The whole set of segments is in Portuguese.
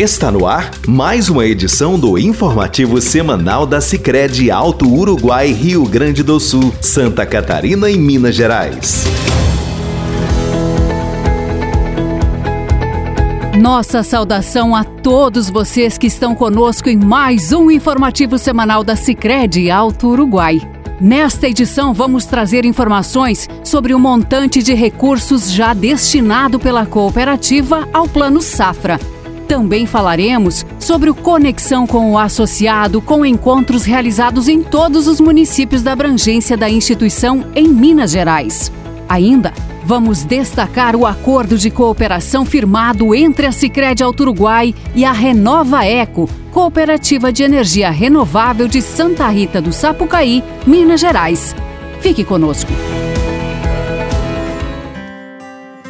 Está no ar mais uma edição do informativo semanal da Sicredi Alto Uruguai, Rio Grande do Sul, Santa Catarina e Minas Gerais. Nossa saudação a todos vocês que estão conosco em mais um informativo semanal da Sicredi Alto Uruguai. Nesta edição, vamos trazer informações sobre o montante de recursos já destinado pela cooperativa ao Plano Safra também falaremos sobre o Conexão com o Associado, com encontros realizados em todos os municípios da abrangência da instituição em Minas Gerais. Ainda vamos destacar o acordo de cooperação firmado entre a Sicredi Alto Uruguai e a Renova Eco, Cooperativa de Energia Renovável de Santa Rita do Sapucaí, Minas Gerais. Fique conosco.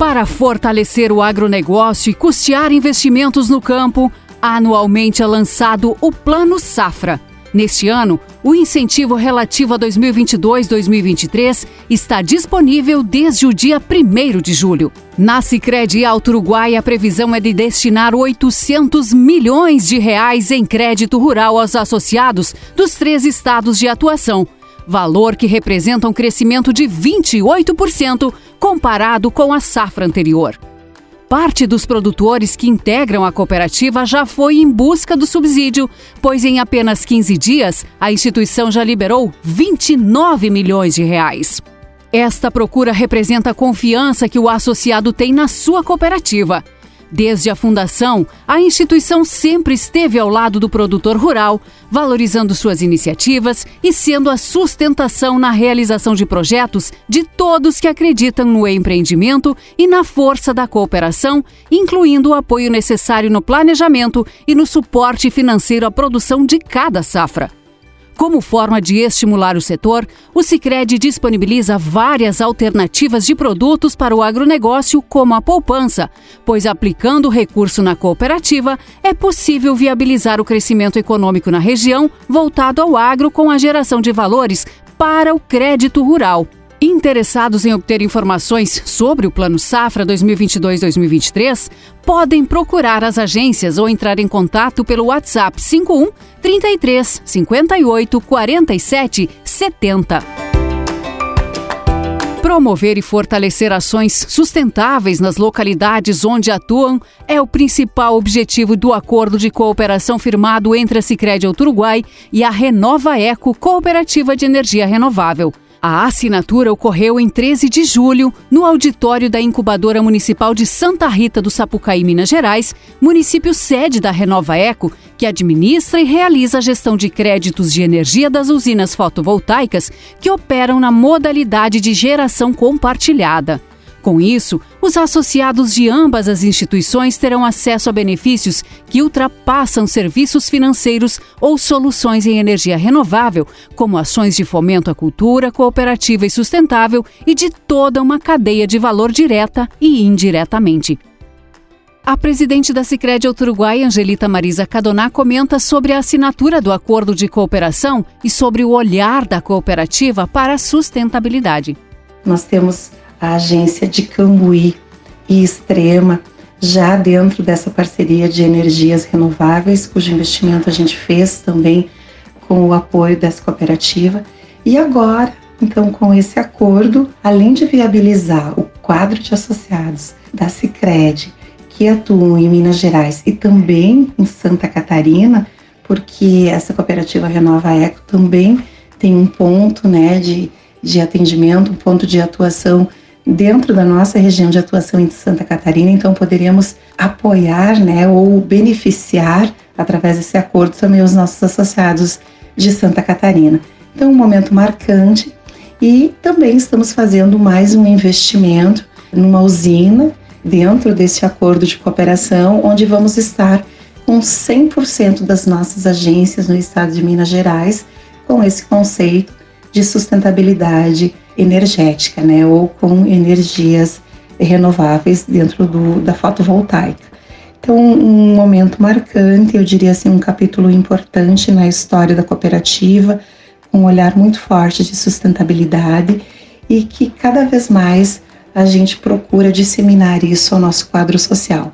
Para fortalecer o agronegócio e custear investimentos no campo, anualmente é lançado o Plano Safra. Neste ano, o incentivo relativo a 2022-2023 está disponível desde o dia 1 de julho. Na Sicredi Alto Uruguai, a previsão é de destinar 800 milhões de reais em crédito rural aos associados dos três estados de atuação, valor que representa um crescimento de 28% comparado com a safra anterior. Parte dos produtores que integram a cooperativa já foi em busca do subsídio, pois em apenas 15 dias a instituição já liberou 29 milhões de reais. Esta procura representa a confiança que o associado tem na sua cooperativa Desde a fundação, a instituição sempre esteve ao lado do produtor rural, valorizando suas iniciativas e sendo a sustentação na realização de projetos de todos que acreditam no empreendimento e na força da cooperação, incluindo o apoio necessário no planejamento e no suporte financeiro à produção de cada safra. Como forma de estimular o setor, o Sicredi disponibiliza várias alternativas de produtos para o agronegócio, como a poupança, pois aplicando o recurso na cooperativa é possível viabilizar o crescimento econômico na região voltado ao agro com a geração de valores para o crédito rural. Interessados em obter informações sobre o Plano Safra 2022-2023, podem procurar as agências ou entrar em contato pelo WhatsApp 51 33 58 47 70. Promover e fortalecer ações sustentáveis nas localidades onde atuam é o principal objetivo do acordo de cooperação firmado entre a Sicredi Uruguai e a Renova Eco Cooperativa de Energia Renovável. A assinatura ocorreu em 13 de julho, no auditório da Incubadora Municipal de Santa Rita do Sapucaí, Minas Gerais, município sede da Renova Eco, que administra e realiza a gestão de créditos de energia das usinas fotovoltaicas que operam na modalidade de geração compartilhada. Com isso, os associados de ambas as instituições terão acesso a benefícios que ultrapassam serviços financeiros ou soluções em energia renovável, como ações de fomento à cultura cooperativa e sustentável e de toda uma cadeia de valor direta e indiretamente. A presidente da Sicredi Uruguai, Angelita Marisa Cadoná, comenta sobre a assinatura do acordo de cooperação e sobre o olhar da cooperativa para a sustentabilidade. Nós temos a agência de Cambuí e Extrema, já dentro dessa parceria de energias renováveis, cujo investimento a gente fez também com o apoio dessa cooperativa. E agora, então, com esse acordo, além de viabilizar o quadro de associados da Sicredi que atuam em Minas Gerais e também em Santa Catarina, porque essa cooperativa Renova Eco também tem um ponto né, de, de atendimento, um ponto de atuação dentro da nossa região de atuação em Santa Catarina, então poderíamos apoiar, né, ou beneficiar através desse acordo também os nossos associados de Santa Catarina. Então, um momento marcante e também estamos fazendo mais um investimento numa usina dentro desse acordo de cooperação, onde vamos estar com 100% das nossas agências no estado de Minas Gerais com esse conceito de sustentabilidade energética, né, ou com energias renováveis dentro do, da fotovoltaica. Então, um momento marcante, eu diria assim, um capítulo importante na história da cooperativa, um olhar muito forte de sustentabilidade e que cada vez mais a gente procura disseminar isso ao nosso quadro social.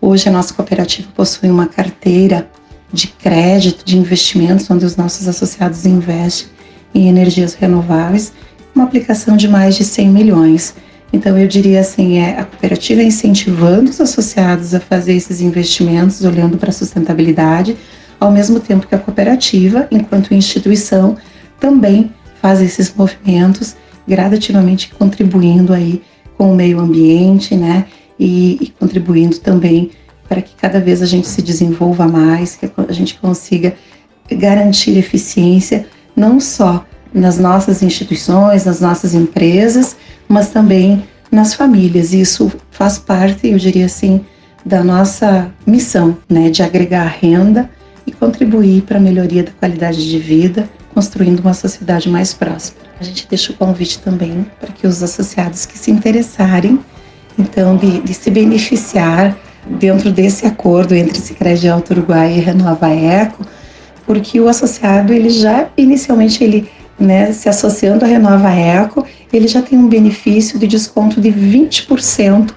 Hoje a nossa cooperativa possui uma carteira de crédito, de investimentos, onde os nossos associados investem em energias renováveis, uma aplicação de mais de 100 milhões. Então eu diria assim, é a cooperativa incentivando os associados a fazer esses investimentos, olhando para a sustentabilidade, ao mesmo tempo que a cooperativa, enquanto instituição, também faz esses movimentos gradativamente contribuindo aí com o meio ambiente, né? E, e contribuindo também para que cada vez a gente se desenvolva mais, que a gente consiga garantir eficiência não só nas nossas instituições, nas nossas empresas, mas também nas famílias. Isso faz parte, eu diria assim, da nossa missão, né, de agregar renda e contribuir para a melhoria da qualidade de vida, construindo uma sociedade mais próspera. A gente deixa o convite também para que os associados que se interessarem, então, de, de se beneficiar dentro desse acordo entre Sicredi Alto Uruguai e Renova Eco, porque o associado ele já inicialmente ele né, se associando à Renova Eco, ele já tem um benefício de desconto de 20%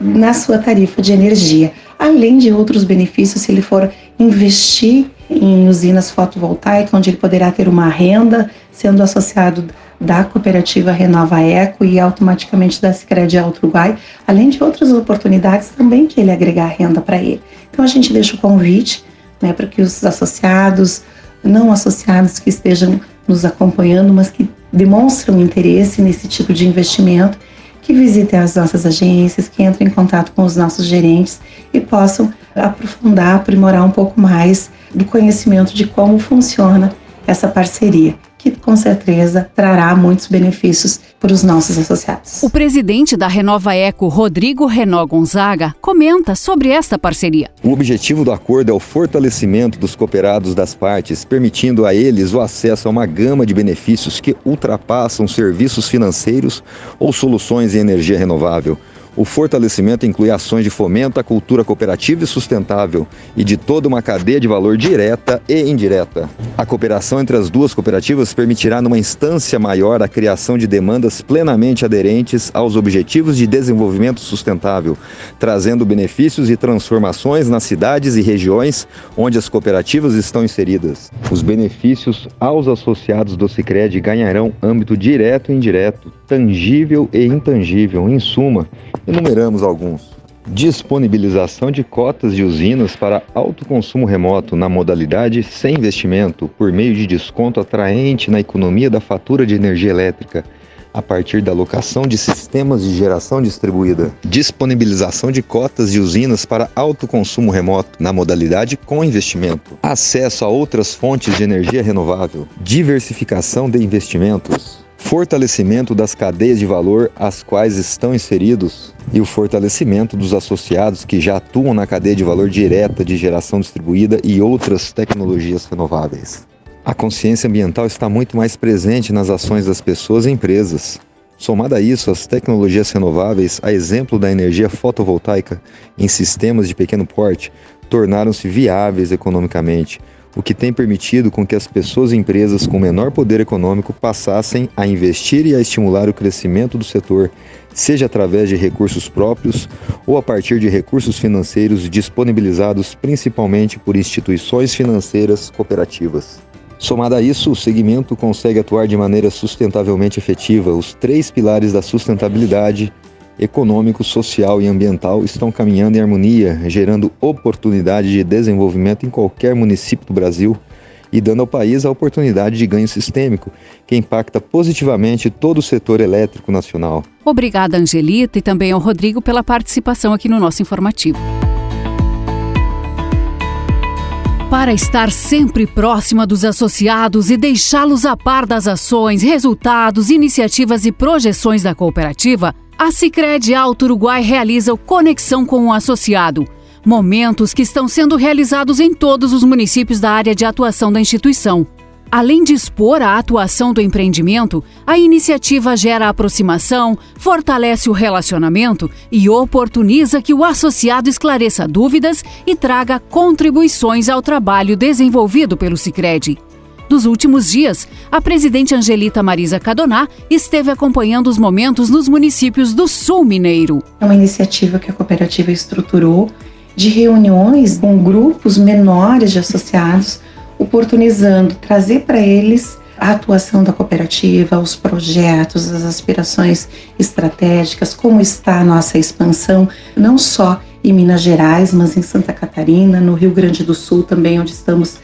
na sua tarifa de energia, além de outros benefícios se ele for investir em usinas fotovoltaicas, onde ele poderá ter uma renda sendo associado da cooperativa Renova Eco e automaticamente da Sicredi Uruguai, além de outras oportunidades também que ele agregar renda para ele. Então a gente deixa o convite né, para que os associados, não associados que estejam nos acompanhando, mas que demonstram interesse nesse tipo de investimento, que visitem as nossas agências, que entrem em contato com os nossos gerentes e possam aprofundar, aprimorar um pouco mais do conhecimento de como funciona essa parceria que com certeza trará muitos benefícios para os nossos associados. O presidente da Renova Eco, Rodrigo Renó Gonzaga, comenta sobre esta parceria. O objetivo do acordo é o fortalecimento dos cooperados das partes, permitindo a eles o acesso a uma gama de benefícios que ultrapassam serviços financeiros ou soluções em energia renovável o fortalecimento inclui ações de fomento à cultura cooperativa e sustentável e de toda uma cadeia de valor direta e indireta. A cooperação entre as duas cooperativas permitirá, numa instância maior, a criação de demandas plenamente aderentes aos objetivos de desenvolvimento sustentável, trazendo benefícios e transformações nas cidades e regiões onde as cooperativas estão inseridas. Os benefícios aos associados do Sicredi ganharão âmbito direto e indireto, tangível e intangível. Em suma, Enumeramos alguns. Disponibilização de cotas de usinas para autoconsumo remoto na modalidade sem investimento, por meio de desconto atraente na economia da fatura de energia elétrica, a partir da locação de sistemas de geração distribuída. Disponibilização de cotas de usinas para autoconsumo remoto, na modalidade com investimento. Acesso a outras fontes de energia renovável. Diversificação de investimentos fortalecimento das cadeias de valor às quais estão inseridos e o fortalecimento dos associados que já atuam na cadeia de valor direta de geração distribuída e outras tecnologias renováveis. A consciência ambiental está muito mais presente nas ações das pessoas e empresas. Somada a isso, as tecnologias renováveis, a exemplo da energia fotovoltaica em sistemas de pequeno porte, tornaram-se viáveis economicamente, o que tem permitido com que as pessoas e empresas com menor poder econômico passassem a investir e a estimular o crescimento do setor, seja através de recursos próprios ou a partir de recursos financeiros disponibilizados principalmente por instituições financeiras cooperativas. Somado a isso, o segmento consegue atuar de maneira sustentavelmente efetiva os três pilares da sustentabilidade econômico, social e ambiental estão caminhando em harmonia, gerando oportunidade de desenvolvimento em qualquer município do Brasil e dando ao país a oportunidade de ganho sistêmico, que impacta positivamente todo o setor elétrico nacional. Obrigada, Angelita, e também ao Rodrigo pela participação aqui no nosso informativo. Para estar sempre próxima dos associados e deixá-los a par das ações, resultados, iniciativas e projeções da cooperativa, A Sicredi Alto Uruguai realiza o Conexão com o Associado, momentos que estão sendo realizados em todos os municípios da área de atuação da instituição. Além de expor a atuação do empreendimento, a iniciativa gera aproximação, fortalece o relacionamento e oportuniza que o associado esclareça dúvidas e traga contribuições ao trabalho desenvolvido pelo Sicredi. Nos últimos dias, a presidente Angelita Marisa Cadoná esteve acompanhando os momentos nos municípios do Sul Mineiro. É uma iniciativa que a cooperativa estruturou de reuniões com grupos menores de associados oportunizando trazer para eles a atuação da cooperativa, os projetos, as aspirações estratégicas, como está a nossa expansão, não só em Minas Gerais, mas em Santa Catarina, no Rio Grande do Sul também, onde estamos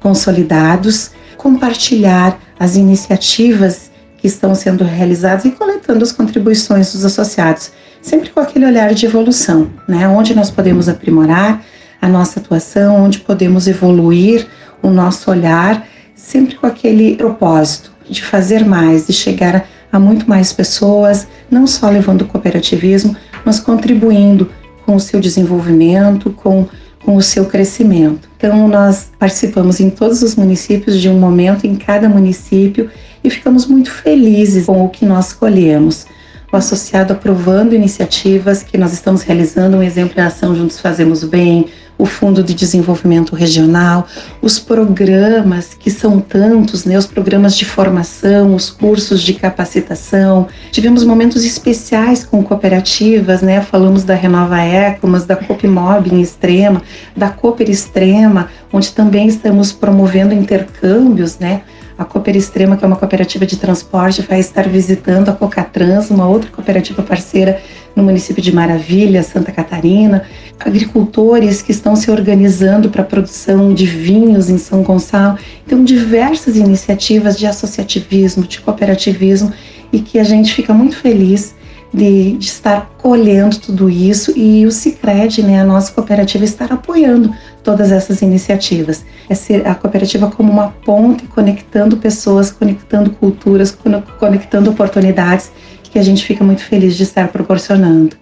consolidados, compartilhar as iniciativas que estão sendo realizadas e coletando as contribuições dos associados, sempre com aquele olhar de evolução, né? Onde nós podemos aprimorar a nossa atuação, onde podemos evoluir o nosso olhar, sempre com aquele propósito de fazer mais, de chegar a muito mais pessoas, não só levando o cooperativismo, mas contribuindo com o seu desenvolvimento, com, com o seu crescimento. Então, nós participamos em todos os municípios de um momento em cada município e ficamos muito felizes com o que nós colhemos. O associado aprovando iniciativas que nós estamos realizando, um exemplo é a ação Juntos Fazemos Bem, o Fundo de Desenvolvimento Regional, os programas que são tantos, né, os programas de formação, os cursos de capacitação. Tivemos momentos especiais com cooperativas, né? Falamos da Renova Eco, mas da Copimob em Extrema, da Cooper Extrema, onde também estamos promovendo intercâmbios, né? A Cooper Extrema, que é uma cooperativa de transporte, vai estar visitando a Cocatrans, uma outra cooperativa parceira no município de Maravilha, Santa Catarina. Agricultores que estão se organizando para a produção de vinhos em São Gonçalo. Então, diversas iniciativas de associativismo, de cooperativismo, e que a gente fica muito feliz de, de, estar colhendo tudo isso e o Cicred, né, a nossa cooperativa, estar apoiando todas essas iniciativas. É ser a cooperativa como uma ponte conectando pessoas, conectando culturas, conectando oportunidades que a gente fica muito feliz de estar proporcionando.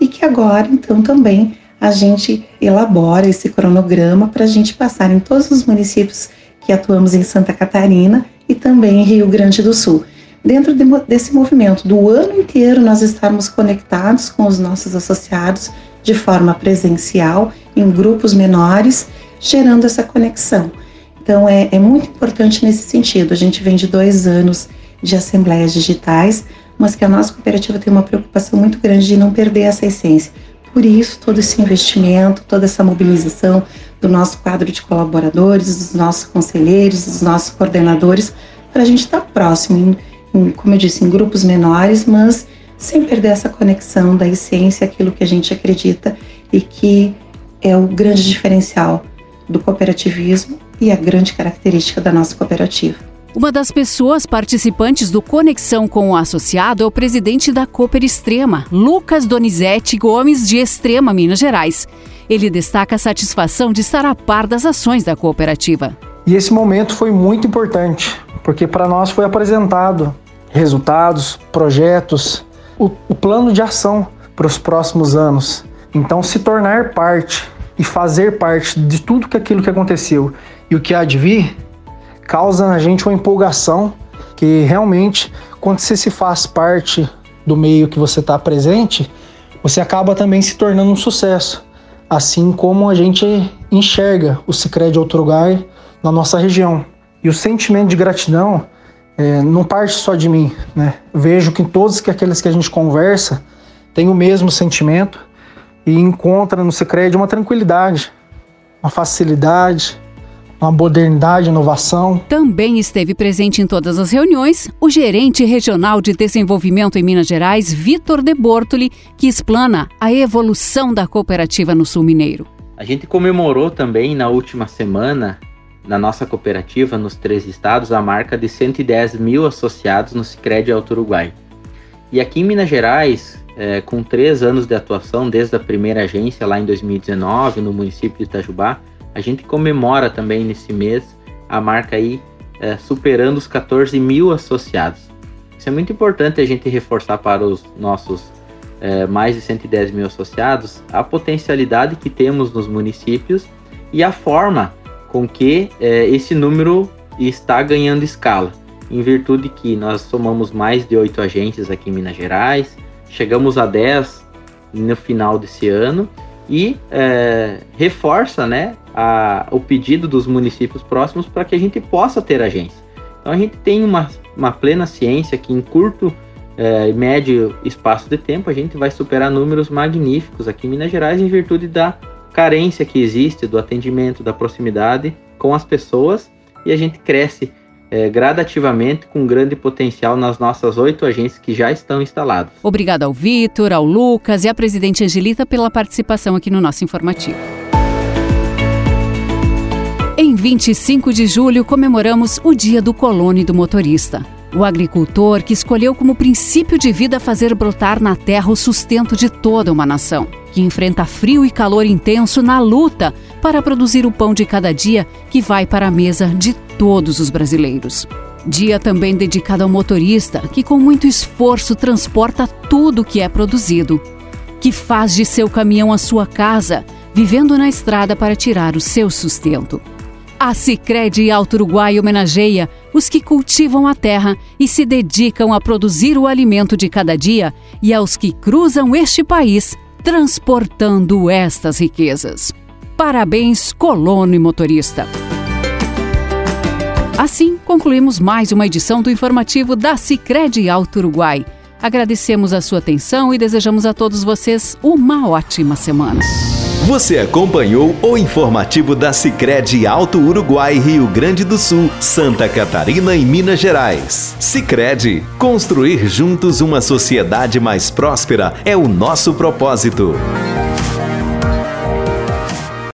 E que agora, então, também a gente elabora esse cronograma para a gente passar em todos os municípios que atuamos em Santa Catarina e também em Rio Grande do Sul dentro de, desse movimento do ano inteiro nós estarmos conectados com os nossos associados de forma presencial, em grupos menores, gerando essa conexão. Então é, é muito importante nesse sentido. A gente vem de dois anos de assembleias digitais, mas que a nossa cooperativa tem uma preocupação muito grande de não perder essa essência. Por isso, todo esse investimento, toda essa mobilização do nosso quadro de colaboradores, dos nossos conselheiros, dos nossos coordenadores, para a gente estar próximo, em, como eu disse, em grupos menores, mas sem perder essa conexão da essência, aquilo que a gente acredita e que é o grande diferencial do cooperativismo e a grande característica da nossa cooperativa. Uma das pessoas participantes do Conexão com o Associado é o presidente da Cooper Extrema, Lucas Donizete Gomes, de Extrema, Minas Gerais. Ele destaca a satisfação de estar a par das ações da cooperativa. E esse momento foi muito importante, porque para nós foi apresentado resultados, projetos, o, o plano de ação para os próximos anos. Então, se tornar parte e fazer parte de tudo aquilo que aconteceu e o que há de vir causa na gente uma empolgação que realmente, quando você se faz parte do meio que você está presente, você acaba também se tornando um sucesso. Assim como a gente enxerga o Cicred Lugar na nossa região. E o sentimento de gratidão é, não parte só de mim, né? Vejo que todos que aqueles que a gente conversa têm o mesmo sentimento e encontra no Sicredi uma tranquilidade, uma facilidade, uma modernidade, inovação. Também esteve presente em todas as reuniões o gerente regional de desenvolvimento em Minas Gerais, Vitor De Bortoli, que explana a evolução da cooperativa no Sul Mineiro. A gente comemorou também na última semana na nossa cooperativa, nos três estados, a marca de 110 mil associados no Sicredi Alto Uruguai. E aqui em Minas Gerais, é, com três anos de atuação, desde a primeira agência lá em 2019, no município de Itajubá, a gente comemora também nesse mês a marca aí é, superando os 14 mil associados. Isso é muito importante a gente reforçar para os nossos é, mais de 110 mil associados, a potencialidade que temos nos municípios e a forma com que é, esse número está ganhando escala, em virtude que nós somamos mais de oito agentes aqui em Minas Gerais, chegamos a 10 no final desse ano e é, reforça né, a, o pedido dos municípios próximos para que a gente possa ter agência. Então a gente tem uma, uma plena ciência que em curto é, e médio espaço de tempo a gente vai superar números magníficos aqui em Minas Gerais em virtude da carência que existe do atendimento, da proximidade com as pessoas e a gente cresce é, gradativamente com grande potencial nas nossas oito agências que já estão instaladas. Obrigada ao Vitor, ao Lucas e à presidente Angelita pela participação aqui no nosso informativo. Em 25 de julho comemoramos o Dia do Colono e do Motorista. O agricultor que escolheu como princípio de vida fazer brotar na terra o sustento de toda uma nação, que enfrenta frio e calor intenso na luta para produzir o pão de cada dia que vai para a mesa de todos os brasileiros. Dia também dedicado ao motorista, que com muito esforço transporta tudo o que é produzido, que faz de seu caminhão a sua casa, vivendo na estrada para tirar o seu sustento. A Sicredi Alto Uruguai homenageia os que cultivam a terra e se dedicam a produzir o alimento de cada dia e aos que cruzam este país transportando estas riquezas. Parabéns, colono e motorista. Assim, concluímos mais uma edição do informativo da Sicredi Alto Uruguai. Agradecemos a sua atenção e desejamos a todos vocês uma ótima semana. Você acompanhou o informativo da Sicredi Alto Uruguai, Rio Grande do Sul, Santa Catarina e Minas Gerais. Sicredi, construir juntos uma sociedade mais próspera é o nosso propósito.